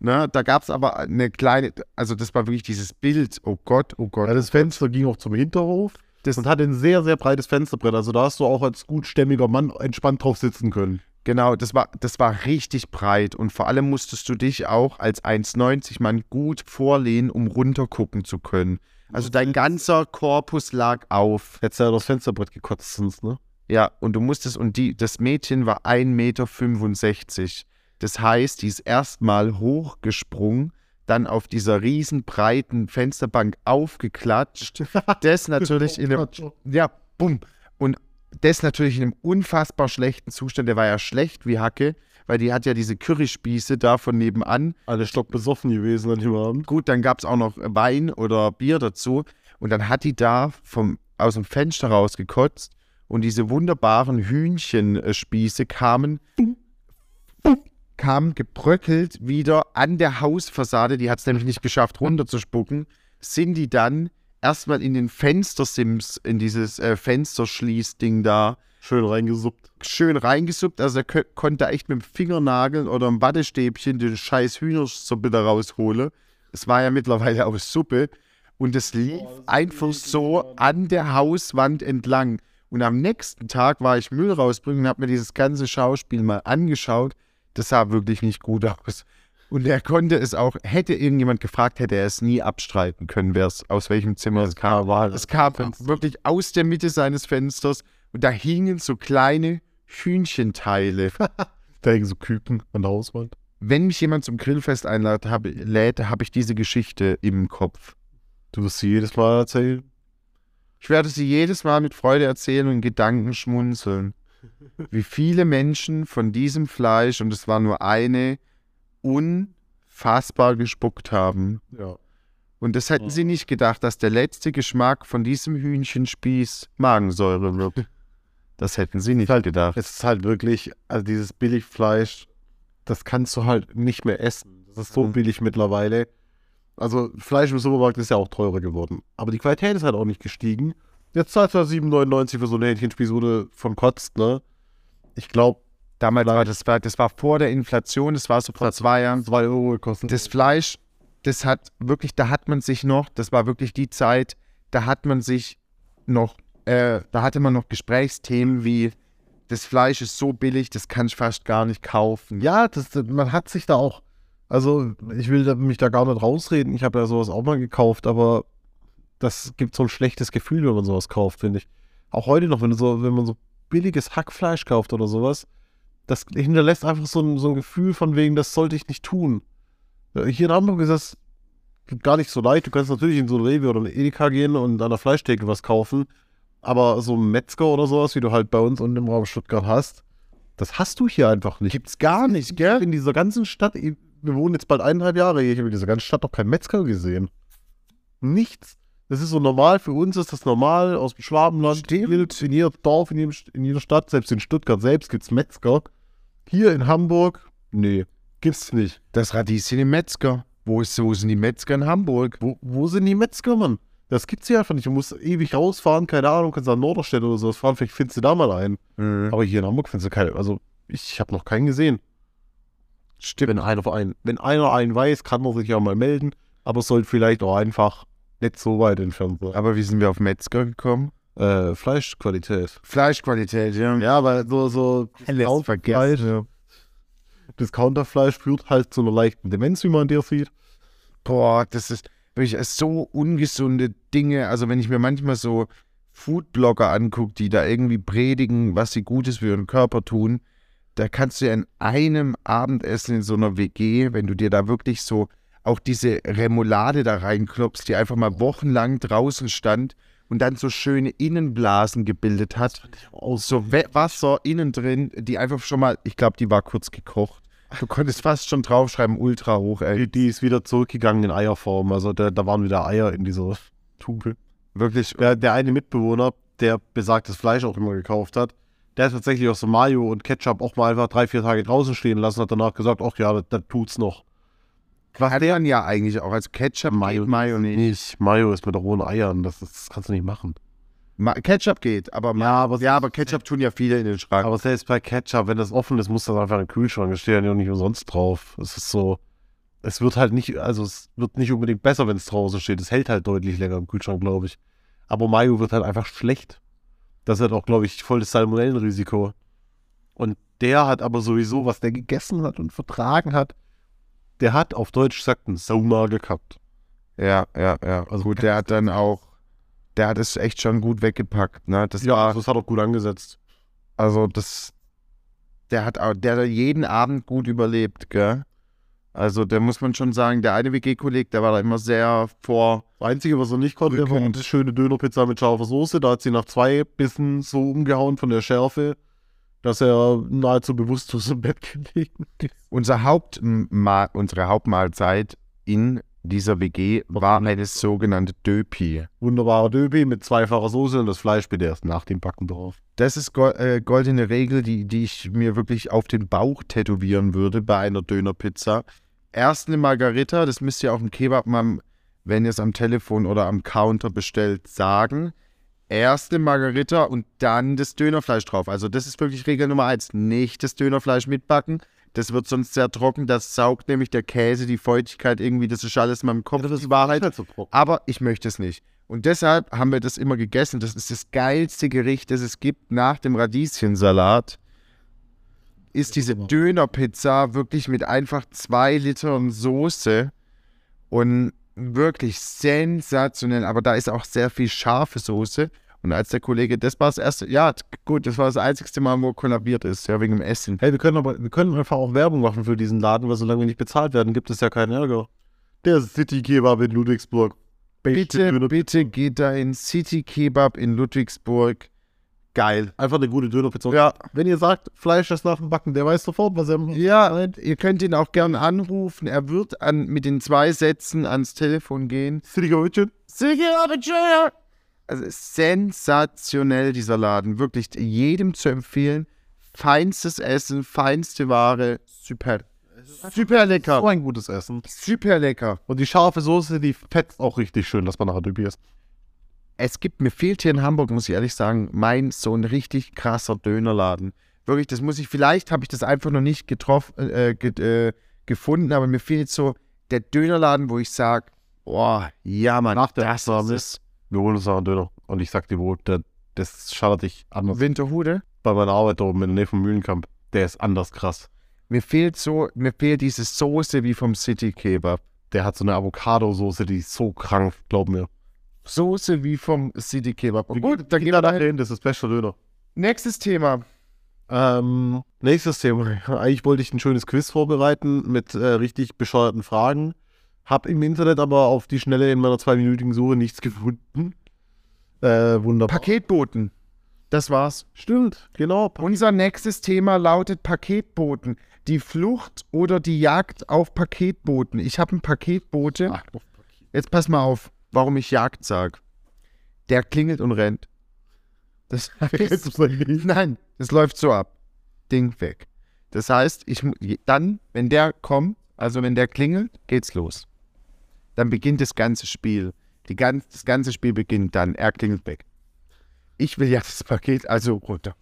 Ne, da gab es aber eine kleine, also das war wirklich dieses Bild, oh Gott, oh Gott.
Ja, das Fenster ging auch zum Hinterhof
Das-
und hatte ein sehr, sehr breites Fensterbrett. Also da hast du auch als gut stämmiger Mann entspannt drauf sitzen können.
Genau, das war, das war richtig breit und vor allem musstest du dich auch als 1,90 Mann gut vorlehnen, um runtergucken zu können. Also dein ganzer Korpus lag auf.
Hättest ja das Fensterbrett gekotzt sonst, ne?
Ja, und du musstest, und die, das Mädchen war 1,65 Meter. Das heißt, die ist erstmal hochgesprungen, dann auf dieser riesen breiten Fensterbank aufgeklatscht. <laughs> Das natürlich in einem, ja, bumm. Das natürlich in einem unfassbar schlechten Zustand. Der war ja schlecht wie Hacke, weil die hat ja diese Curryspieße da von nebenan.
Alle stockbesoffen gewesen an dem Abend.
Gut, dann gab es auch noch Wein oder Bier dazu. Und dann hat die da vom, aus dem Fenster rausgekotzt und diese wunderbaren Hühnchenspieße kamen, kamen gebröckelt wieder an der Hausfassade. Die hat es nämlich nicht geschafft, runterzuspucken. Sind die dann erstmal in den Fenstersims, in dieses äh, Fensterschließding da,
Schön reingesuppt.
schön reingesuppt. Also er kö- konnte echt mit dem Fingernagel oder einem Wattestäbchen den scheiß Hühnersuppe da rausholen. Es war ja mittlerweile auch Suppe. Und es lief einfach so an der Hauswand entlang. Und am nächsten Tag war ich Müll rausbringen und habe mir dieses ganze Schauspiel mal angeschaut. Das sah wirklich nicht gut aus. Und er konnte es auch, hätte irgendjemand gefragt, hätte er es nie abstreiten können, wer es aus welchem Zimmer es kam.
war
Es kam wirklich aus der Mitte seines Fensters und da hingen so kleine Hühnchenteile. <laughs>
Da hängen so Küken an der Hauswand.
Wenn mich jemand zum Grillfest einlädt, habe lädt, habe ich diese Geschichte im Kopf.
Du wirst sie jedes Mal erzählen.
Ich werde sie jedes Mal mit Freude erzählen und in Gedanken schmunzeln. <laughs> Wie viele Menschen von diesem Fleisch, und es war nur eine, unfassbar gespuckt haben.
Ja.
Und das hätten sie nicht gedacht, dass der letzte Geschmack von diesem Hühnchenspieß Magensäure wird. Das hätten sie nicht gedacht.
Es ist halt wirklich, also dieses Billigfleisch, das kannst du halt nicht mehr essen. Das ist so
Mhm.
billig mittlerweile. Also Fleisch im Supermarkt ist ja auch teurer geworden. Aber die Qualität ist halt auch nicht gestiegen. Jetzt zahlst du ja 7,99 für so eine Hähnchenspieß, wo du von kotzt, ne? Ich glaube,
Damals war das, war, das war vor der Inflation, das war so vor zwei Jahren.
2 Euro gekostet.
Das Fleisch, das hat wirklich, da hat man sich noch, das war wirklich die Zeit, da hat man sich noch, äh, da hatte man noch Gesprächsthemen wie, das Fleisch ist so billig, das kann ich fast gar nicht kaufen.
Ja, das, man hat sich da auch, also ich will mich da gar nicht rausreden. Ich habe ja sowas auch mal gekauft, aber das gibt so ein schlechtes Gefühl, wenn man sowas kauft, finde ich. Auch heute noch, wenn, so, wenn man so billiges Hackfleisch kauft oder sowas, das hinterlässt einfach so ein, so ein Gefühl von wegen, das sollte ich nicht tun. Äh, Hier in Hamburg ist das gar nicht so leicht. Du kannst natürlich in so ein Rewe oder ein Edeka gehen und an der Fleischtheke was kaufen, aber so ein Metzger oder sowas, wie du halt bei uns unten im Raum Stuttgart hast, das hast du hier einfach nicht.
Gibt's gar nicht,
Ich
gell?
in dieser ganzen Stadt, wir wohnen jetzt bald eineinhalb Jahre hier, ich habe in dieser ganzen Stadt noch keinen Metzger gesehen. Nichts. Das ist so normal, für uns ist das normal, aus dem Schwabenland.
Stimmt.
In jedem Dorf, in, jedem, in jeder Stadt, selbst in Stuttgart selbst gibt es Metzger. Hier in Hamburg, nee, gibt's nicht.
Das Radieschen im Metzger. Wo, ist, wo sind die Metzger in Hamburg?
Wo, wo sind die Metzger, Mann? Das gibt's hier einfach nicht. Du musst ewig rausfahren, keine Ahnung, kannst an Norderstedt oder sowas fahren, vielleicht findest du da mal einen.
Mhm.
Aber hier in Hamburg findest du keinen. Also, ich habe noch keinen gesehen.
Stimmt.
Wenn einer, einen, wenn einer einen weiß, kann er sich ja mal melden, aber es sollte vielleicht auch einfach nicht so weit entfernt sein.
Aber wie sind wir auf Metzger gekommen?
Äh, Fleischqualität.
Fleischqualität, ja.
Ja, weil so, so
Alles vergessen.
Discounterfleisch, Discounterfleisch führt halt zu einer leichten Demenz, wie man dir sieht.
Boah, das ist wirklich so ungesunde Dinge. Also wenn ich mir manchmal so Foodblogger angucke, die da irgendwie predigen, was sie Gutes für ihren Körper tun, da kannst du ja in einem Abendessen in so einer WG, wenn du dir da wirklich so auch diese Remoulade da reinklopfst, die einfach mal wochenlang draußen stand und dann so schöne Innenblasen gebildet hat. Aus so Wasser innen drin, die einfach schon mal, ich glaube, die war kurz gekocht. Du konntest fast schon draufschreiben, ultra hoch, ey.
Die, die ist wieder zurückgegangen in Eierform. Also da, da waren wieder Eier in dieser Tube.
Wirklich,
Der, der eine Mitbewohner, der besagtes Fleisch auch immer gekauft hat, der hat tatsächlich auch so Mayo und Ketchup auch mal einfach drei, vier Tage draußen stehen lassen, hat danach gesagt, ach ja, das, das tut's noch.
Was der ja eigentlich auch als Ketchup
Mayo-
geht, Mayo nicht.
Nicht. Mayo ist mit rohen Eiern, das, ist, das kannst du nicht machen.
Ma Ketchup geht, aber,
Ja, aber-
ja, aber Ketchup tun ja viele in den Schrank.
Aber selbst bei Ketchup, wenn das offen ist, muss das einfach im Kühlschrank. Das steht ja nicht umsonst drauf. Es ist so, es wird halt nicht, also es wird nicht unbedingt besser, wenn es draußen steht. Es hält halt deutlich länger im Kühlschrank, glaube ich. Aber Mayo wird halt einfach schlecht. Das hat auch, glaube ich, voll das Salmonellenrisiko. Und der hat aber sowieso, was der gegessen hat und vertragen hat, der hat auf Deutsch gesagt einen Saumager gehabt.
Ja, ja, ja. Also gut, der hat dann auch, der hat es echt schon gut weggepackt, ne? Das
Ja,
war,
das hat auch gut angesetzt.
also das, der hat auch, der hat jeden Abend gut überlebt, gell? Also, da muss man schon sagen, der eine WG-Kolleg, der war da immer sehr vor.
Das Einzige, was er nicht konnte, war
Rückhand.
eine schöne Dönerpizza mit scharfer Soße. Da hat sie nach zwei Bissen so umgehauen von der Schärfe, dass er nahezu bewusstlos im Bett gelegen ist.
Unser Hauptma unsere Hauptmahlzeit in dieser WG war eine sogenannte Döpi.
Wunderbarer Döbi mit zweifacher Soße und das Fleisch bitte erst nach dem Backen drauf.
Das ist go äh, goldene Regel, die, die ich mir wirklich auf den Bauch tätowieren würde bei einer Dönerpizza. Erst eine Margarita, das müsst ihr auf dem Kebab mal, wenn ihr es am Telefon oder am Counter bestellt, sagen. Erst eine Margarita und dann das Dönerfleisch drauf. Also das ist wirklich Regel Nummer eins. Nicht das Dönerfleisch mitbacken. Das wird sonst sehr trocken. Das saugt nämlich der Käse, die Feuchtigkeit irgendwie. Das ist alles in meinem Kopf. die Wahrheit.
halt so.
Aber ich möchte es nicht. Und deshalb haben wir das immer gegessen. Das ist das geilste Gericht, das es gibt nach dem Radieschensalat. Ist diese. Dönerpizza wirklich mit einfach zwei Litern Soße und wirklich sensationell. Aber da ist auch sehr viel scharfe Soße. Und als der Kollege, das war das erste, ja, gut, das war das einzigste Mal, wo er kollabiert ist, ja, wegen dem Essen.
Hey, wir können aber, wir können einfach auch Werbung machen für diesen Laden, weil solange wir nicht bezahlt werden, gibt es ja keinen Ärger. Der City Kebab in Ludwigsburg.
Bitte, bitte geht da in City Kebab in Ludwigsburg.
Geil. Einfach eine gute Dönerpizza.
Ja,
Wenn ihr sagt, Fleisch ist nach dem Backen, der weiß sofort, was er
Ja, ihr könnt ihn auch gern anrufen. Er wird an, mit den zwei Sätzen ans Telefon gehen.
City Kebab.
Also sensationell, dieser Laden. Wirklich jedem zu empfehlen. Feinstes Essen, feinste Ware. Super. Super
So
lecker.
ein gutes Essen.
Super lecker.
Und die scharfe Soße, die fetzt auch richtig schön, dass man nachher Döbi ist.
Es gibt, mir fehlt hier in Hamburg, muss ich ehrlich sagen, mein so ein richtig krasser Dönerladen. Wirklich, das muss ich, vielleicht habe ich das einfach noch nicht getroffen, äh, ge, äh, gefunden, aber mir fehlt so der Dönerladen, wo ich sage, boah, ja Mann,
Nach der
das ist
Wir holen uns noch einen Döner. Und ich sag dir wo, der, das schadet dich anders.
Winterhude.
Bei meiner Arbeit da oben in der Nähe vom Mühlenkamp. Der ist anders krass.
Mir fehlt so, mir fehlt diese Soße wie vom City Kebab.
Der hat so eine Avocado-Soße, die ist so krank, glaub mir.
Soße wie vom City Kebab.
Wir
Gut, dann
gehen
wir
da
dahin.
hin, das ist bester Döner.
Nächstes Thema.
Ähm, nächstes Thema. Eigentlich wollte ich ein schönes Quiz vorbereiten mit äh, richtig bescheuerten Fragen. Hab im Internet aber auf die Schnelle in meiner zweiminütigen Suche nichts gefunden. Äh, wunderbar.
Paketboten. Das war's.
Stimmt, genau.
Unser nächstes Thema lautet Paketboten. Die Flucht oder die Jagd auf Paketboten. Ich habe einen Paketbote.
Ach,
Jetzt pass mal auf, warum ich Jagd sage. Der klingelt und rennt. Das <laughs> heißt, nein, das läuft so ab. Ding weg. Das heißt, ich dann, wenn der kommt, also wenn der klingelt, geht's los. Dann beginnt das ganze Spiel. Die ganz, das ganze Spiel beginnt dann. Er klingelt weg. Ich will ja das Paket also runter.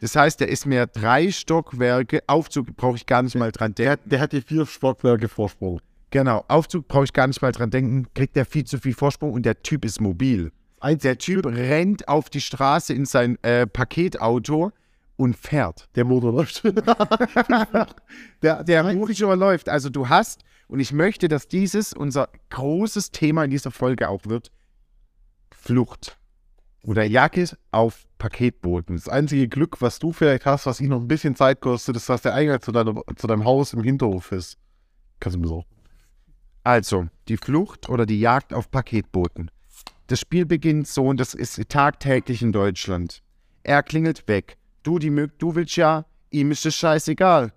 Das heißt, der ist mir drei Stockwerke, Aufzug brauche ich gar nicht mal dran
Der,
denken.
der hat hier vier Stockwerke Vorsprung.
Genau, Aufzug brauche ich gar nicht mal dran denken. Kriegt der viel zu viel Vorsprung und der Typ ist mobil. Der Typ rennt auf die Straße in sein äh, Paketauto und fährt.
Der Motor läuft. <laughs>
Der, der Motor läuft. Also du hast, und ich möchte, dass dieses unser großes Thema in dieser Folge auch wird, Flucht. Oder Jagd auf Paketboten.
Das einzige Glück, was du vielleicht hast, was ich noch ein bisschen Zeit kostet, ist, dass der Eingang zu, deiner, zu deinem Haus im Hinterhof ist. Kannst du mir so.
Also, die Flucht oder die Jagd auf Paketboten. Das Spiel beginnt so und das ist tagtäglich in Deutschland. Er klingelt weg. Du, die, Mö- du willst ja, ihm ist es scheißegal.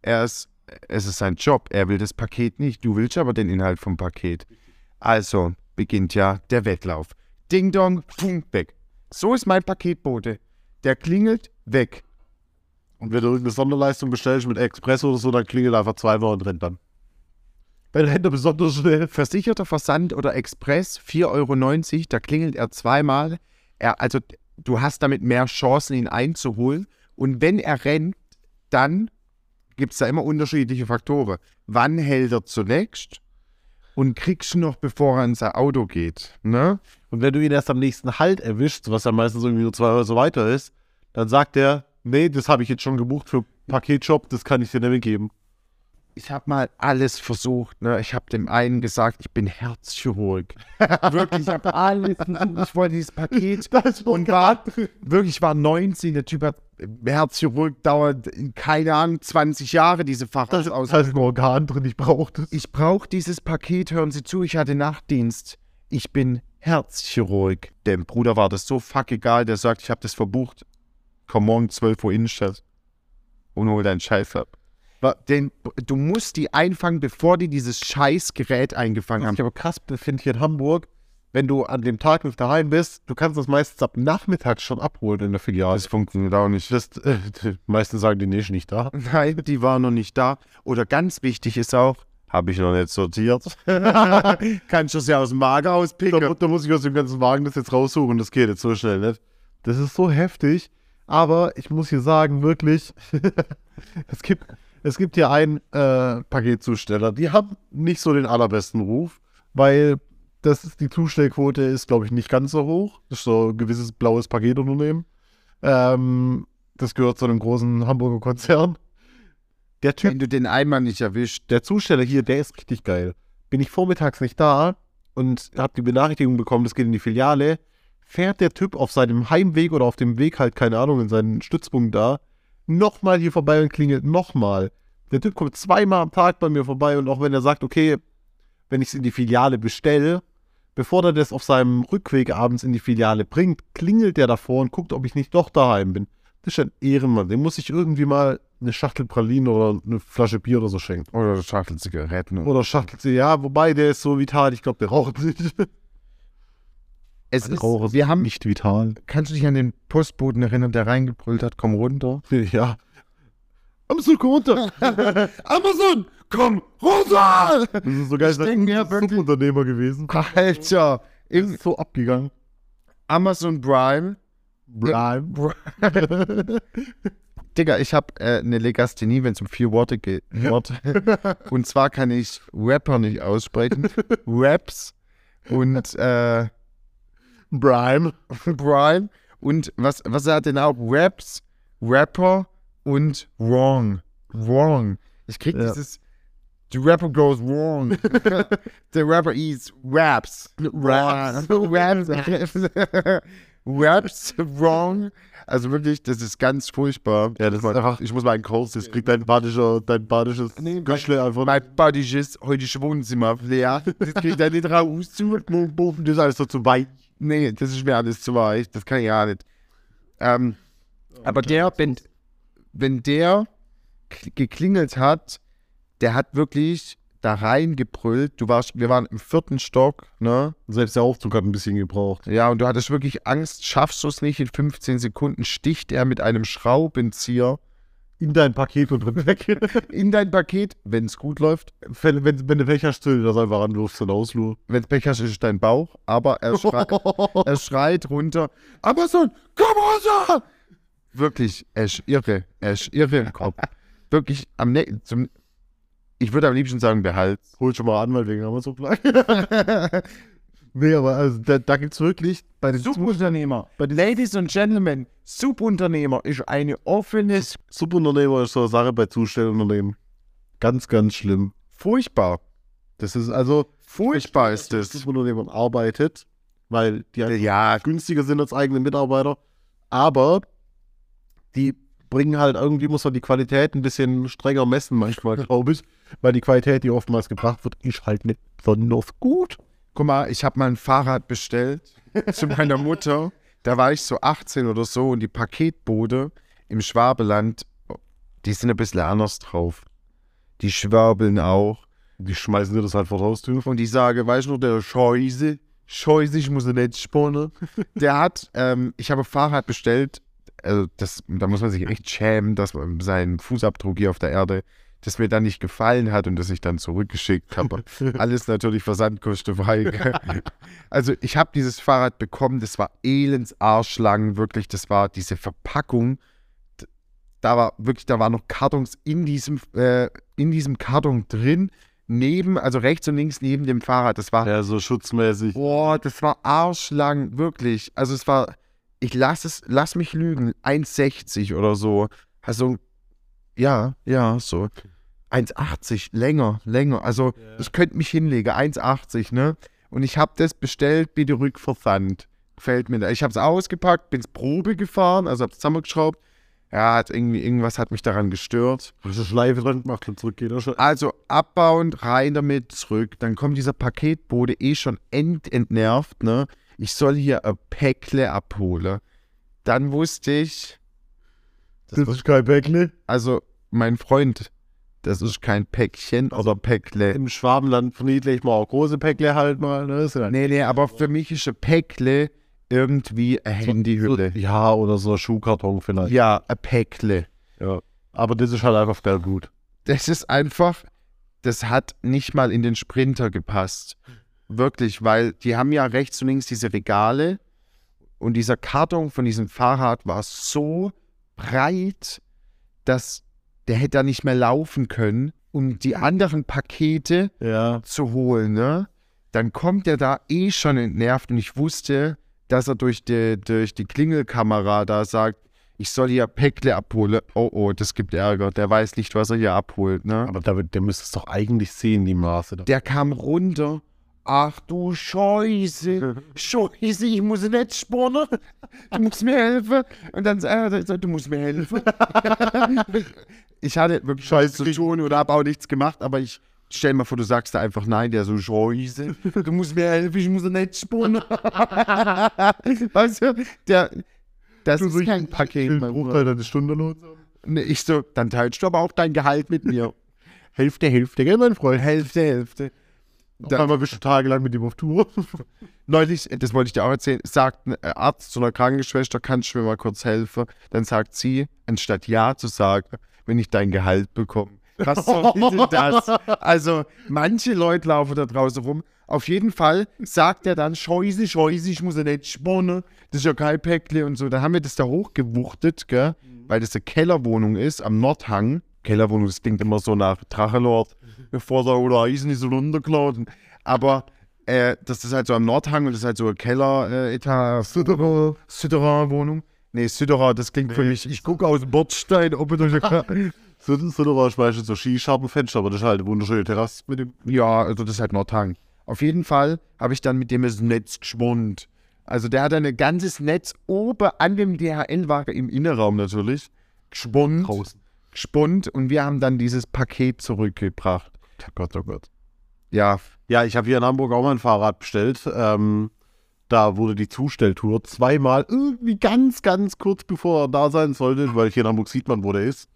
Er ist, es ist sein Job. Er will das Paket nicht. Du willst aber den Inhalt vom Paket. Also beginnt ja der Wettlauf. Ding dong, pum, weg. So ist mein Paketbote. Der klingelt weg.
Und wenn du irgendeine Sonderleistung bestellst mit Express oder so, dann klingelt einfach zweimal und rennt dann. Rennt er besonders schnell.
Versicherter Versand oder Express 4,90 Euro, da klingelt er zweimal. Er, also du hast damit mehr Chancen, ihn einzuholen. Und wenn er rennt, dann gibt es da immer unterschiedliche Faktoren. Wann hält er zunächst? Und kriegst du noch, bevor er in sein Auto geht. Ne?
Und wenn du ihn erst am nächsten Halt erwischst, was ja meistens irgendwie nur zwei Häuser weiter ist, dann sagt er, nee, das habe ich jetzt schon gebucht für Paketshop, das kann ich dir nicht geben.
Ich habe mal alles versucht. Ne? Ich habe dem einen gesagt, ich bin Herzchirurg. <laughs> wirklich, ich habe alles versucht. Ich wollte dieses Paket. <laughs>
Das
und war, wirklich, ich war 19. Der Typ hat Herzchirurg, dauert, keine Ahnung, 20 Jahre, diese Fachausbildung.
das heißt ein Organ drin, ich brauche das.
Ich brauche dieses Paket, hören Sie zu, ich hatte Nachtdienst. Ich bin Herzchirurg. Dem Bruder war das so fuck egal, der sagt, ich habe das verbucht. Komm morgen 12 Uhr Innenstadt und hol deinen Scheiß ab. Den, du musst die einfangen, bevor die dieses scheiß Gerät eingefangen haben.
ich aber krass finde hier in Hamburg, wenn du an dem Tag nicht daheim bist, du kannst das meistens ab Nachmittag schon abholen in der Filiale.
Das funktioniert auch nicht.
Das, äh, die meisten sagen, die nee, nicht da. <laughs>
Nein, die war noch nicht da. Oder ganz wichtig ist auch, habe ich noch nicht sortiert. Kannst du es ja aus dem Magen
Da,
auspicken.
da muss ich aus dem ganzen Wagen das jetzt raussuchen, das geht jetzt so schnell nicht. Das ist so heftig, aber ich muss hier sagen, wirklich, <laughs> es gibt, es gibt hier einen äh, Paketzusteller, die haben nicht so den allerbesten Ruf, weil das die Zustellquote ist, glaube ich, nicht ganz so hoch. Das ist so ein gewisses blaues Paketunternehmen. Ähm, das gehört zu einem großen Hamburger Konzern. Der Typ
Wenn du den einmal nicht erwischt,
der Zusteller hier, der ist richtig geil. Bin ich vormittags nicht da und habe die Benachrichtigung bekommen, das geht in die Filiale, fährt der Typ auf seinem Heimweg oder auf dem Weg halt, keine Ahnung, in seinen Stützpunkt da, nochmal hier vorbei und klingelt nochmal. Der Typ kommt zweimal am Tag bei mir vorbei und auch wenn er sagt, okay, wenn ich es in die Filiale bestelle, bevor er das auf seinem Rückweg abends in die Filiale bringt, klingelt der davor und guckt, ob ich nicht doch daheim bin. Das ist ein Ehrenmann. Dem muss ich irgendwie mal eine Schachtel Pralinen oder eine Flasche Bier oder so schenken.
oder Schachtel Zigaretten.
Oder Schachtel, ja, wobei der ist so vital, ich glaube, der raucht nicht. <laughs>
Es ist,
Raucher
wir haben,
nicht vital.
kannst du dich an den Postboten erinnern, der reingebrüllt hat, komm runter? <laughs>
Ja. Amazon, komm runter. <laughs>
Amazon, komm runter!
Das ist so geil,
Ich
das
denk mir
ist
wirklich-
ein Subunternehmer gewesen.
Alter,
ist so abgegangen.
Amazon Prime.
Prime. <laughs>
Digga, ich habe äh, eine Legasthenie, wenn es um vier Worte geht. Worte. und zwar kann ich Rapper nicht aussprechen. Raps und äh,
Prime.
Prime. <laughs> Und was, was hat denn auch? Raps, Rapper und Wrong. Wrong. Ich krieg
Ja.
dieses. The rapper goes wrong. <laughs> The rapper eats raps.
Raps. <laughs>
Raps. Raps wrong. Also wirklich, das ist ganz furchtbar.
Ja, das ist einfach, ich muss mal einen Kurs, das kriegt dein badischer, dein badisches
Nee,
Göschle einfach.
Mein badisches heutige Wohnzimmer leer. Das kriegt er nicht raus.
Das ist alles so zu weit.
Nee, das ist mir alles zu weich. Das kann ich ja nicht. Ähm, aber der, wenn, wenn der geklingelt hat, der hat wirklich da reingebrüllt. Du warst, wir waren im vierten Stock, ne?
Selbst der Aufzug hat ein bisschen gebraucht.
Ja, und du hattest wirklich Angst, schaffst du es nicht. In 15 Sekunden sticht er mit einem Schraubenzieher
In dein Paket und drin weg. <laughs>
in dein Paket, wenn es gut läuft.
wenn, wenn, wenn du Pech hast, du das einfach an, wirfst du aus, Lu.
Wenn es Pech hast, ist dein Bauch. Aber er, schrei <laughs> er schreit runter. Amazon, komm runter! Wirklich, er ist irre. Er ist irre im Kopf. Wirklich, am ne zum, ich würde am liebsten sagen, Behalt.
Hol schon mal an, weil wegen Amazon gleich. <laughs> nee, aber also, da, da gibt es wirklich bei den
Subunternehmer. Ladies and Gentlemen, Subunternehmer ist eine offenes,
Subunternehmer ist so eine Sache bei Zustellunternehmen. Ganz, ganz schlimm.
furchtbar.
Das ist also,
Furchtbar ist
das
das.
Subunternehmer arbeitet, weil die einfach
Ja,
günstiger sind als eigene Mitarbeiter. Aber die bringen halt irgendwie, muss man die Qualität ein bisschen strenger messen, manchmal, <laughs> glaube ich. Weil die Qualität, die oftmals gebracht wird, ist halt nicht besonders gut.
Guck mal, ich habe mal ein Fahrrad bestellt <laughs> zu meiner Mutter. Da war ich so 18 oder so und die Paketbode im Schwabeland, die sind ein bisschen anders drauf. Die schwörbeln auch.
Die schmeißen dir das halt vor die Haustür.
Und ich sage, weißt du der Scheiße, Scheiße, ich muss ihn nicht sponnen. <laughs> Der hat, ähm, ich habe ein Fahrrad bestellt, also das, da muss man sich echt schämen, dass man seinen Fußabdruck hier auf der Erde, das mir dann nicht gefallen hat und das ich dann zurückgeschickt habe. <laughs> Alles natürlich versandkostenfrei. also ich habe dieses Fahrrad bekommen, das war elends arschlang, wirklich, das war diese Verpackung. da war wirklich, da waren noch Kartons in diesem, äh, in diesem Karton drin, neben, also rechts und links neben dem Fahrrad. Das war,
Ja, so schutzmäßig.
boah, das war arschlang, wirklich. Also es war, ich lass es, lass mich lügen, 1,60 oder so. Also, ja, ja, so. 1,80, länger, länger. Also, ich könnte mich hinlegen, 1,80, ne? Und ich habe das bestellt, bitte Rückversand. Gefällt mir. da. Ich habe es ausgepackt, bin's Probe gefahren, also habe es zusammengeschraubt. Ja, hat irgendwie, irgendwas hat mich daran gestört.
Das ist Schleife dran gemacht und zurück geht schon.
Also abbauen, rein damit, zurück. Dann kommt dieser Paketbote eh schon ent entnervt, ne? Ich soll hier ein Päckle abholen. Dann wusste ich,
Das ist kein Päckle.
also mein Freund, das ist kein Päckchen oder Päckle.
Im Schwabenland verniedlich mal auch große Päckle halt mal. Ne? Ist ja
Nee, nee, aber für mich ist ein Päckle irgendwie eine Handyhülle.
Ja, oder so ein Schuhkarton vielleicht.
Ja, ein Päckle.
Ja. Aber das ist halt einfach geil gut.
Das ist einfach, das hat nicht mal in den Sprinter gepasst. Wirklich, weil die haben ja rechts und links diese Regale und dieser Karton von diesem Fahrrad war so breit, dass der hätte da nicht mehr laufen können, um die <laughs> anderen Pakete
Ja.
zu holen, ne? Dann kommt er da eh schon entnervt und ich wusste, dass er durch die, durch die Klingelkamera da sagt, ich soll hier Päckle abholen. Oh, oh, das gibt Ärger. Der weiß nicht, was er hier abholt, ne?
Aber David, der müsste es doch eigentlich sehen, die Maße.
Der kam runter. Ach du Scheiße. <laughs> Scheiße, ich muss nicht spornen. Du musst mir helfen. Und dann sagt er, du musst mir helfen. <laughs> ich hatte wirklich Scheiße zu tun oder habe auch nichts gemacht, aber ich stell mir vor, du sagst da einfach nein, der so Scheiße. Du musst mir helfen, ich muss nicht spornen. <laughs> weißt du, der, das ist kein Paket, mein Bruder.
Bruchteil deines Stundenlohns.
Nee, Ich so, dann teilst du aber auch dein Gehalt mit mir.
Hälfte, Hälfte, gell, mein Freund?
Hälfte, Hälfte.
Da einmal bist du tagelang mit ihm auf Tour. <laughs>
Neulich, das wollte ich dir auch erzählen, sagt ein Arzt zu einer Krankenschwester, kannst du mir mal kurz helfen? Dann sagt sie, anstatt Ja zu sagen, wenn ich dein Gehalt bekomme. Was soll <laughs> denn das? Also, manche Leute laufen da draußen rum. Auf jeden Fall sagt er dann, Scheiße, Scheiße, ich muss ja nicht spannen. Das ist ja kein Päckle und so. Dann haben wir das da hochgewuchtet, gell? Weil das eine Kellerwohnung ist am Nordhang. Kellerwohnung, das klingt immer so nach Drachenlord. Bevor da oder Eisen ist so runtergeladen. Aber äh, das ist halt so am Nordhang und das ist halt so eine Keller-Etage. Süderer. Süderer-Wohnung. Nee, Süderer, das klingt für mich. Ich gucke aus dem Bordstein, ob ich da
war <laughs> ich meistens so Skischartenfenster, aber das ist halt eine wunderschöne Terrasse mit dem.
Ja, also das ist halt Nordhang. Auf jeden Fall habe ich dann mit dem das Netz geschwund. Also der hat dann ein ganzes Netz oben an dem DHL-Wagen im Innenraum natürlich gesponnen. Gesponnen und wir haben dann dieses Paket zurückgebracht.
Oh Gott, oh Gott.
Ja,
Ja, ich habe hier in Hamburg auch mal ein Fahrrad bestellt. Ähm, da wurde die Zustelltour zweimal irgendwie ganz, ganz kurz bevor er da sein sollte, weil hier in Hamburg sieht man, wo der ist.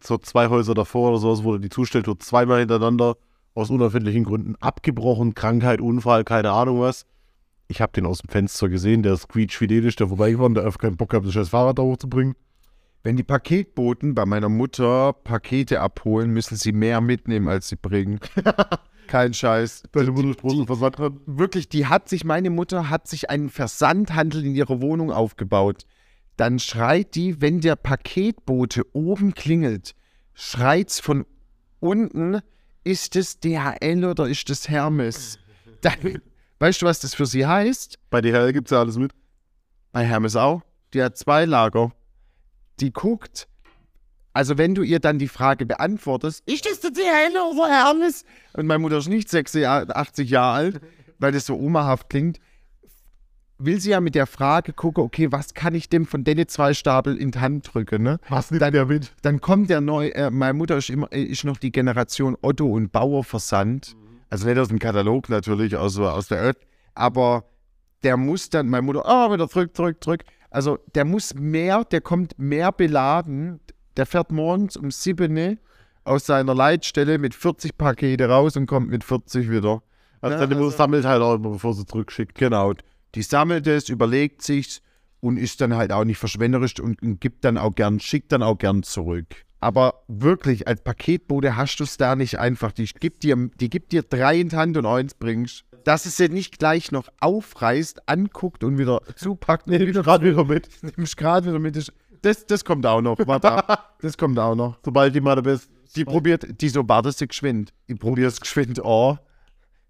So zwei Häuser davor oder sowas wurde die Zustelltour zweimal hintereinander aus unerfindlichen Gründen abgebrochen. Krankheit, Unfall, keine Ahnung was. Ich habe den aus dem Fenster gesehen, der ist quietschfidelisch, der vorbeigefahren, der einfach keinen Bock hat, das scheiß Fahrrad da hochzubringen.
Wenn die Paketboten bei meiner Mutter Pakete abholen, müssen sie mehr mitnehmen, als sie bringen. <laughs> Kein Scheiß.
Deine Mutter ist großen Versand hat.
wirklich, die hat sich, meine Mutter hat sich einen Versandhandel in ihrer Wohnung aufgebaut. Dann schreit die, wenn der Paketbote oben klingelt, schreit's von unten, ist es DHL oder ist es Hermes? Dann, weißt du, was das für sie heißt?
Bei DHL gibt es ja alles mit.
Bei Hermes auch. Die hat zwei Lager. Die guckt, also wenn du ihr dann die Frage beantwortest, ist das der DHL oder Hermes? Und meine Mutter ist nicht 86 Jahre alt, weil das so omahaft klingt, will sie ja mit der Frage gucken, okay, was kann ich dem von den zwei Stapel in die Hand drücken, ne?
Was nimmt der mit?
Dann kommt der neu, äh, meine Mutter ist, immer, äh, ist noch die Generation Otto und Bauer Versand. Also nicht aus dem Katalog natürlich, aus, aus der Erd, aber der muss dann, meine Mutter, ah, wieder zurück, zurück, zurück. Also der muss mehr, der kommt mehr beladen. Der fährt morgens um 7 Uhr aus seiner Leitstelle mit 40 Pakete raus und kommt mit 40 wieder.
Also
Ja, also-
sammelt halt auch immer, bevor sie zurückschickt.
Genau. Die sammelt es, überlegt sich und ist dann halt auch nicht verschwenderisch und, und gibt dann auch gern, schickt dann auch gern zurück. Aber wirklich, als Paketbote hast du es da nicht einfach. Die gibt dir, die gibt dir drei in die Hand und eins bringst. Dass es sie nicht gleich noch aufreißt, anguckt und wieder zupackt.
Nee, wieder gerade wieder mit. <laughs>
nimmst gerade wieder mit. Das das, kommt auch noch. Warte ab. <laughs> Das kommt auch noch.
Sobald die mal da bist.
Die probiert, die so wartet sie geschwind. Die probiert geschwind, oh.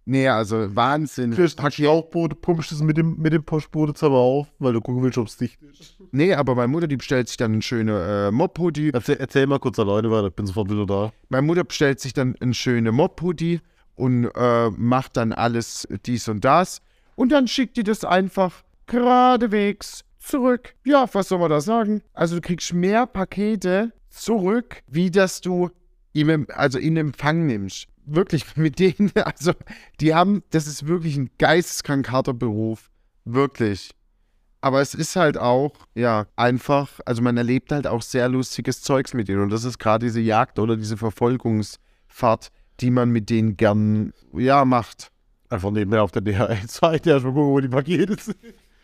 Nee, also Wahnsinn.
Kriegst ein Schlauchboot, pumpst es mit dem, mit dem Postboot zusammen auf, weil du gucken willst, ob es dicht ist.
Nee, aber meine Mutter, die bestellt sich dann eine schöne äh, Mob-Hoodie.
Erzähl, erzähl mal kurz alleine weiter, ich bin sofort wieder da.
Meine Mutter bestellt sich dann eine schöne Mob-Hoodie und äh, macht dann alles dies und das. Und dann schickt die das einfach geradewegs zurück. Ja, was soll man da sagen? Also du kriegst mehr Pakete zurück, wie dass du ihm, also in Empfang nimmst. Wirklich, <laughs> mit denen, also die haben, das ist wirklich ein geisteskrank harter Beruf. Wirklich. Aber es ist halt auch, ja, einfach, also man erlebt halt auch sehr lustiges Zeugs mit denen. Und das ist gerade diese Jagd oder diese Verfolgungsfahrt, die man mit denen gern, ja, macht.
Einfach nebenher auf der DHL-Seite erstmal gucken, wo die Pakete sind.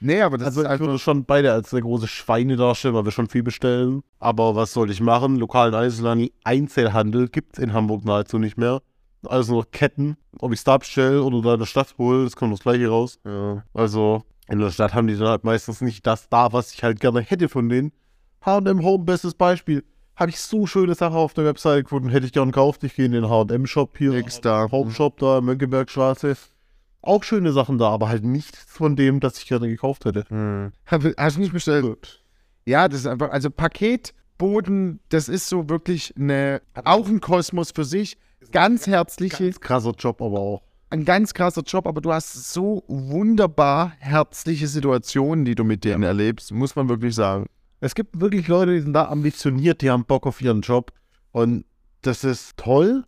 Nee, aber das
Also
ist
ich
einfach.
würde schon beide als sehr große Schweine darstellen, weil wir schon viel bestellen. Aber was soll ich machen? Lokalen Einzelhandel, Einzelhandel gibt es in Hamburg nahezu nicht mehr. Alles nur noch Ketten. Ob ich es da bestelle oder da in der Stadt hole, das kommt das gleiche raus. Ja. Also in der Stadt haben die dann halt meistens nicht das da, was ich halt gerne hätte von denen. H&M Home, bestes Beispiel. Habe ich so schöne Sachen auf der Website gefunden, hätte ich gern gekauft. Ich gehe in den H&M-Shop hier.
Nix da.
Home Shop da, in Mönckebergstraße. Auch schöne Sachen da, aber halt nichts von dem, das ich gerne gekauft hätte.
Hm. Hast du nicht bestellt? Ja, das ist einfach, also Paketboden, das ist so wirklich eine, auch ein Kosmos für sich. Ganz herzliche,
Ganz krasser Job aber auch.
ein ganz krasser Job, aber du hast so wunderbar herzliche Situationen, die du mit denen erlebst, muss man wirklich sagen.
Es gibt wirklich Leute, die sind da ambitioniert, die haben Bock auf ihren Job. Und das ist toll.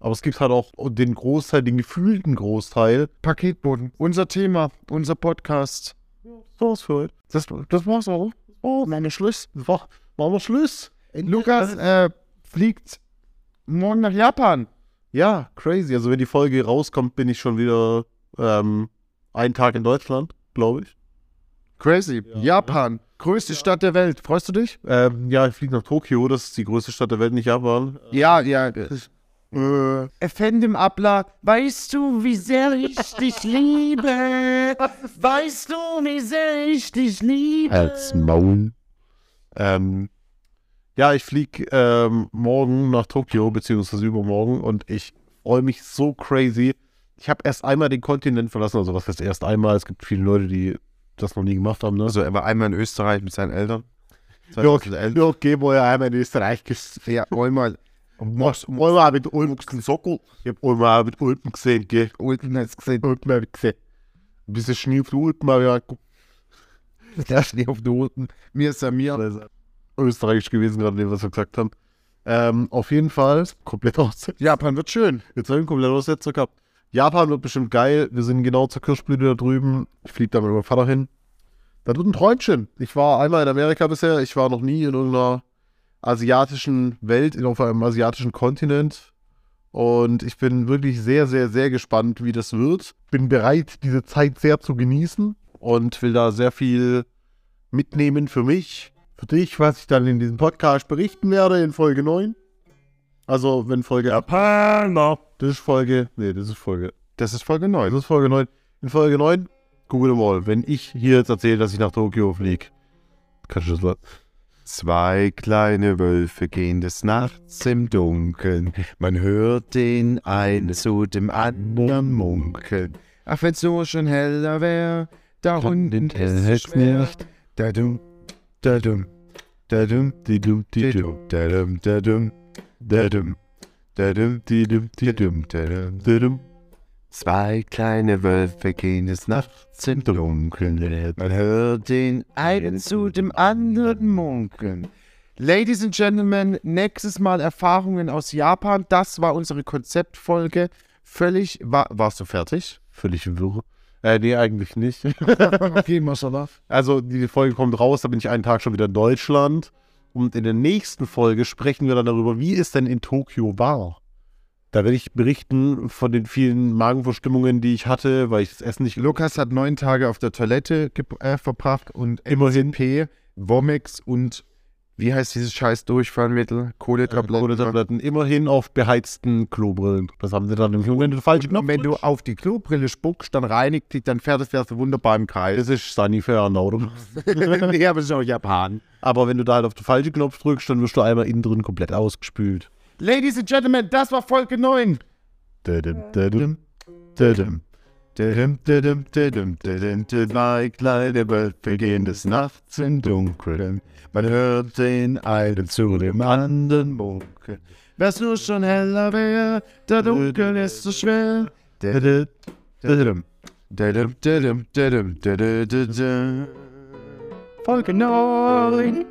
Aber es gibt halt auch den Großteil, den gefühlten Großteil.
Paketboden, unser Thema, unser Podcast.
Das war's für heute.
Das, das war's auch.
Oh, meine Schluss. War, machen wir Schluss.
Lukas äh, fliegt morgen nach Japan.
Ja, crazy. Also wenn die Folge rauskommt, bin ich schon wieder ähm, einen Tag in Deutschland, glaube ich.
Crazy.
Ja.
Japan, größte Stadt der Welt. Freust du dich?
Ähm, ja, ich fliege nach Tokio. Das ist die größte Stadt der Welt, nicht Japan.
Ja, ja. Äh, Effendim Abla, weißt du, wie sehr ich dich liebe? Weißt du, wie sehr ich dich liebe?
Maul. Ähm, ja, ich fliege ähm, morgen nach Tokio, beziehungsweise übermorgen, und ich freue mich so crazy. Ich habe erst einmal den Kontinent verlassen, also was heißt erst einmal? Es gibt viele Leute, die das noch nie gemacht haben, ne?
Also, er war einmal in Österreich mit seinen Eltern.
ja,
2011.
ja, okay, wo er einmal in Österreich ges-
Ja, einmal.
Was? Einmal mit Ulm Sockel. Ich habe einmal mit Ulm gesehen, gell?
Ulten hat's gesehen.
Ulm habe ich gesehen. Ein bisschen Schnee auf der Ulm habe ich angeguckt. <laughs>
Der Schnee auf den Ulten. Mir ist er mir.
Ist österreichisch gewesen, gerade was wir gesagt haben. Ähm, auf jeden Fall, komplett <laughs> aus.
Japan wird schön.
Jetzt habe ich einen kompletten Aussetzer gehabt. Japan wird bestimmt geil. Wir sind genau zur Kirschblüte da drüben. Ich fliege da mit meinem Vater hin. Das wird ein Träumchen. Ich war einmal in Amerika bisher. Ich war noch nie in irgendeiner asiatischen Welt, auf einem asiatischen Kontinent. Und ich bin wirklich sehr, sehr, sehr gespannt, wie das wird. Bin bereit, diese Zeit sehr zu genießen und will da sehr viel mitnehmen für mich, für dich, was ich dann in diesem Podcast berichten werde in Folge 9. Also, wenn Folge Japaner. Das ist Folge. Nee, das ist Folge.
Das ist Folge 9.
Das ist Folge 9. In Folge 9, google mal, wenn ich hier jetzt erzähle, dass ich nach Tokio fliege. Kannst du das was?
Zwei kleine Wölfe gehen des Nachts im Dunkeln. Man hört den einen zu dem anderen munkeln. Ach, wenn's so schon heller wär, da unten ist es schwer. Da dum, da dum, da dum, di dum, da dum, da dum, da dum, Zwei kleine Wölfe gehen des Nachts im Dunkeln. Man hört den einen zu dem anderen munkeln. Ladies and Gentlemen, nächstes Mal Erfahrungen aus Japan. Das war unsere Konzeptfolge. Völlig. War, warst du fertig?
Völlig wirr. Äh, nee, eigentlich nicht. <laughs>
okay, Mashallah.
Also, die Folge kommt raus, da bin ich einen Tag schon wieder in Deutschland. Und in der nächsten Folge sprechen wir dann darüber, wie es denn in Tokio war. Da werde ich berichten von den vielen Magenverstimmungen, die ich hatte, weil ich das Essen nicht
Lukas hat neun Tage auf der Toilette äh, verbracht und
Immerhin.
P, Womex und wie heißt dieses scheiß Durchfallmittel? Kohletabletten.
Kohletabletten immerhin auf beheizten Klobrillen. Das haben sie dann im Moment Knopf.
Und wenn du auf die Klobrille spuckst, dann reinigt dich, dann fährt so wunderbar im Kreis.
Das ist Sanifair, oder? <laughs>
nee, aber das ist auch Japan.
Aber wenn du da halt auf den falschen Knopf drückst, dann wirst du einmal innen drin komplett ausgespült.
Ladies and Gentlemen, das war Folge 9.
Dödüm, dödüm, dödüm.
Zwei kleine Wölfe des Nachts im Dunkeln. Man hört den einen zu dem anderen munkeln. Wär's nur schon heller wär, da dunkel ist so schwer. Folge 9.